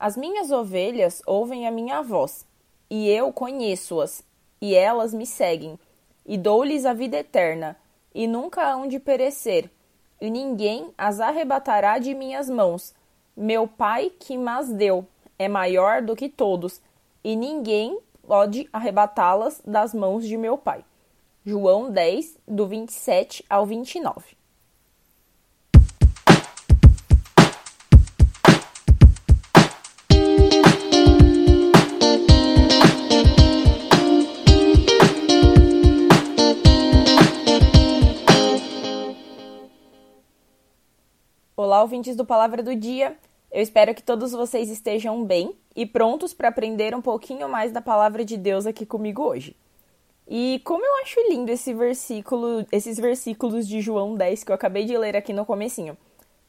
As minhas ovelhas ouvem a minha voz, e eu conheço-as, e elas me seguem, e dou-lhes a vida eterna, e nunca hão de perecer, e ninguém as arrebatará de minhas mãos. Meu Pai que mas deu é maior do que todos, e ninguém pode arrebatá-las das mãos de meu Pai. João 10, do 27 ao 29. Olá, ouvintes do Palavra do Dia. Eu espero que todos vocês estejam bem e prontos para aprender um pouquinho mais da palavra de Deus aqui comigo hoje. E como eu acho lindo esse versículo, esses versículos de João 10 que eu acabei de ler aqui no comecinho.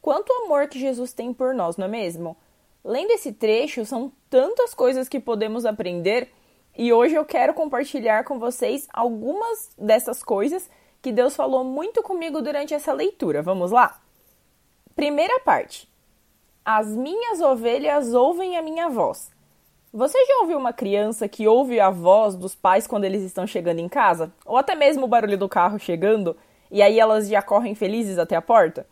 Quanto amor que Jesus tem por nós, não é mesmo? Lendo esse trecho, são tantas coisas que podemos aprender e hoje eu quero compartilhar com vocês algumas dessas coisas que Deus falou muito comigo durante essa leitura. Vamos lá? Primeira parte. As minhas ovelhas ouvem a minha voz. Você já ouviu uma criança que ouve a voz dos pais quando eles estão chegando em casa? Ou até mesmo o barulho do carro chegando e aí elas já correm felizes até a porta?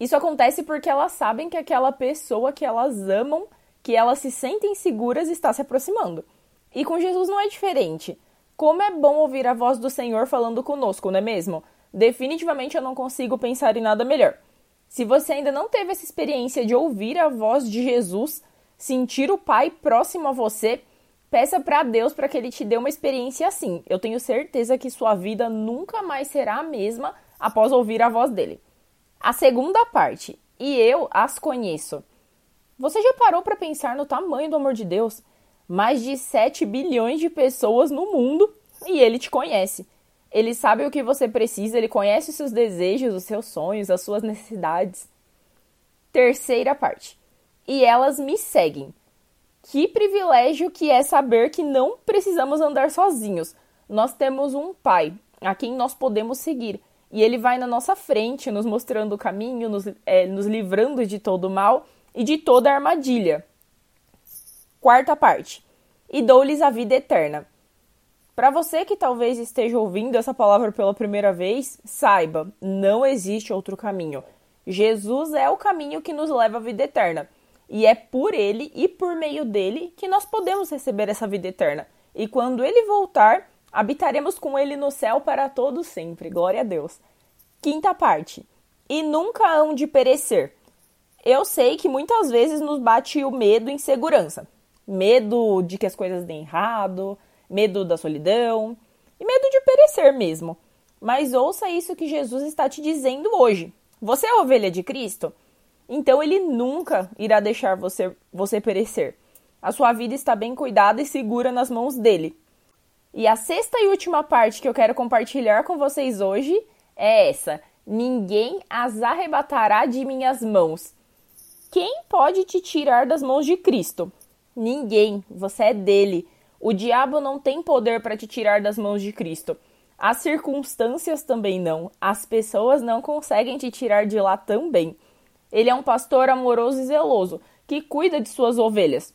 Isso acontece porque elas sabem que aquela pessoa que elas amam, que elas se sentem seguras, está se aproximando. E com Jesus não é diferente. Como é bom ouvir a voz do Senhor falando conosco, não é mesmo? Definitivamente eu não consigo pensar em nada melhor. Se você ainda não teve essa experiência de ouvir a voz de Jesus, sentir o Pai próximo a você, peça para Deus para que ele te dê uma experiência assim. Eu tenho certeza que sua vida nunca mais será a mesma após ouvir a voz dele. A segunda parte, e eu as conheço. Você já parou para pensar no tamanho do amor de Deus? Mais de 7 bilhões de pessoas no mundo e ele te conhece. Ele sabe o que você precisa, ele conhece os seus desejos, os seus sonhos, as suas necessidades. Terceira parte. E elas me seguem. Que privilégio que é saber que não precisamos andar sozinhos. Nós temos um pai a quem nós podemos seguir. E ele vai na nossa frente, nos mostrando o caminho, nos, é, nos livrando de todo o mal e de toda a armadilha. Quarta parte. E dou-lhes a vida eterna. Para você que talvez esteja ouvindo essa palavra pela primeira vez, saiba, não existe outro caminho. Jesus é o caminho que nos leva à vida eterna. E é por ele e por meio dele que nós podemos receber essa vida eterna. E quando ele voltar, habitaremos com ele no céu para todo sempre. Glória a Deus. Quinta parte. E nunca hão de perecer. Eu sei que muitas vezes nos bate o medo e insegurança. Medo de que as coisas deem errado, medo da solidão e medo de perecer mesmo. Mas ouça isso que Jesus está te dizendo hoje. Você é ovelha de Cristo? Então ele nunca irá deixar você, você perecer. A sua vida está bem cuidada e segura nas mãos dele. E a sexta e última parte que eu quero compartilhar com vocês hoje é essa: Ninguém as arrebatará de minhas mãos. Quem pode te tirar das mãos de Cristo? Ninguém, você é dele. O diabo não tem poder para te tirar das mãos de Cristo. As circunstâncias também não. As pessoas não conseguem te tirar de lá também. Ele é um pastor amoroso e zeloso que cuida de suas ovelhas.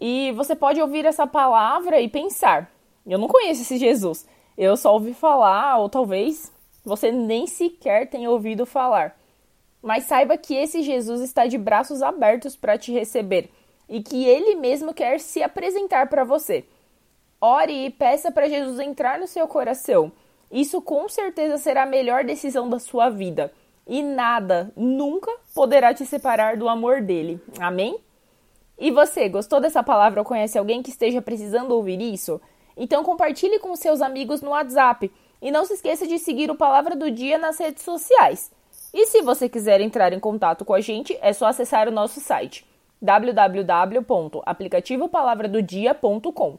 E você pode ouvir essa palavra e pensar: eu não conheço esse Jesus. Eu só ouvi falar, ou talvez você nem sequer tenha ouvido falar. Mas saiba que esse Jesus está de braços abertos para te receber e que ele mesmo quer se apresentar para você. Ore e peça para Jesus entrar no seu coração. Isso com certeza será a melhor decisão da sua vida. E nada, nunca poderá te separar do amor dele. Amém? E você, gostou dessa palavra ou conhece alguém que esteja precisando ouvir isso? Então compartilhe com seus amigos no WhatsApp. E não se esqueça de seguir o Palavra do Dia nas redes sociais. E se você quiser entrar em contato com a gente, é só acessar o nosso site www.aplicativopalavradodia.com.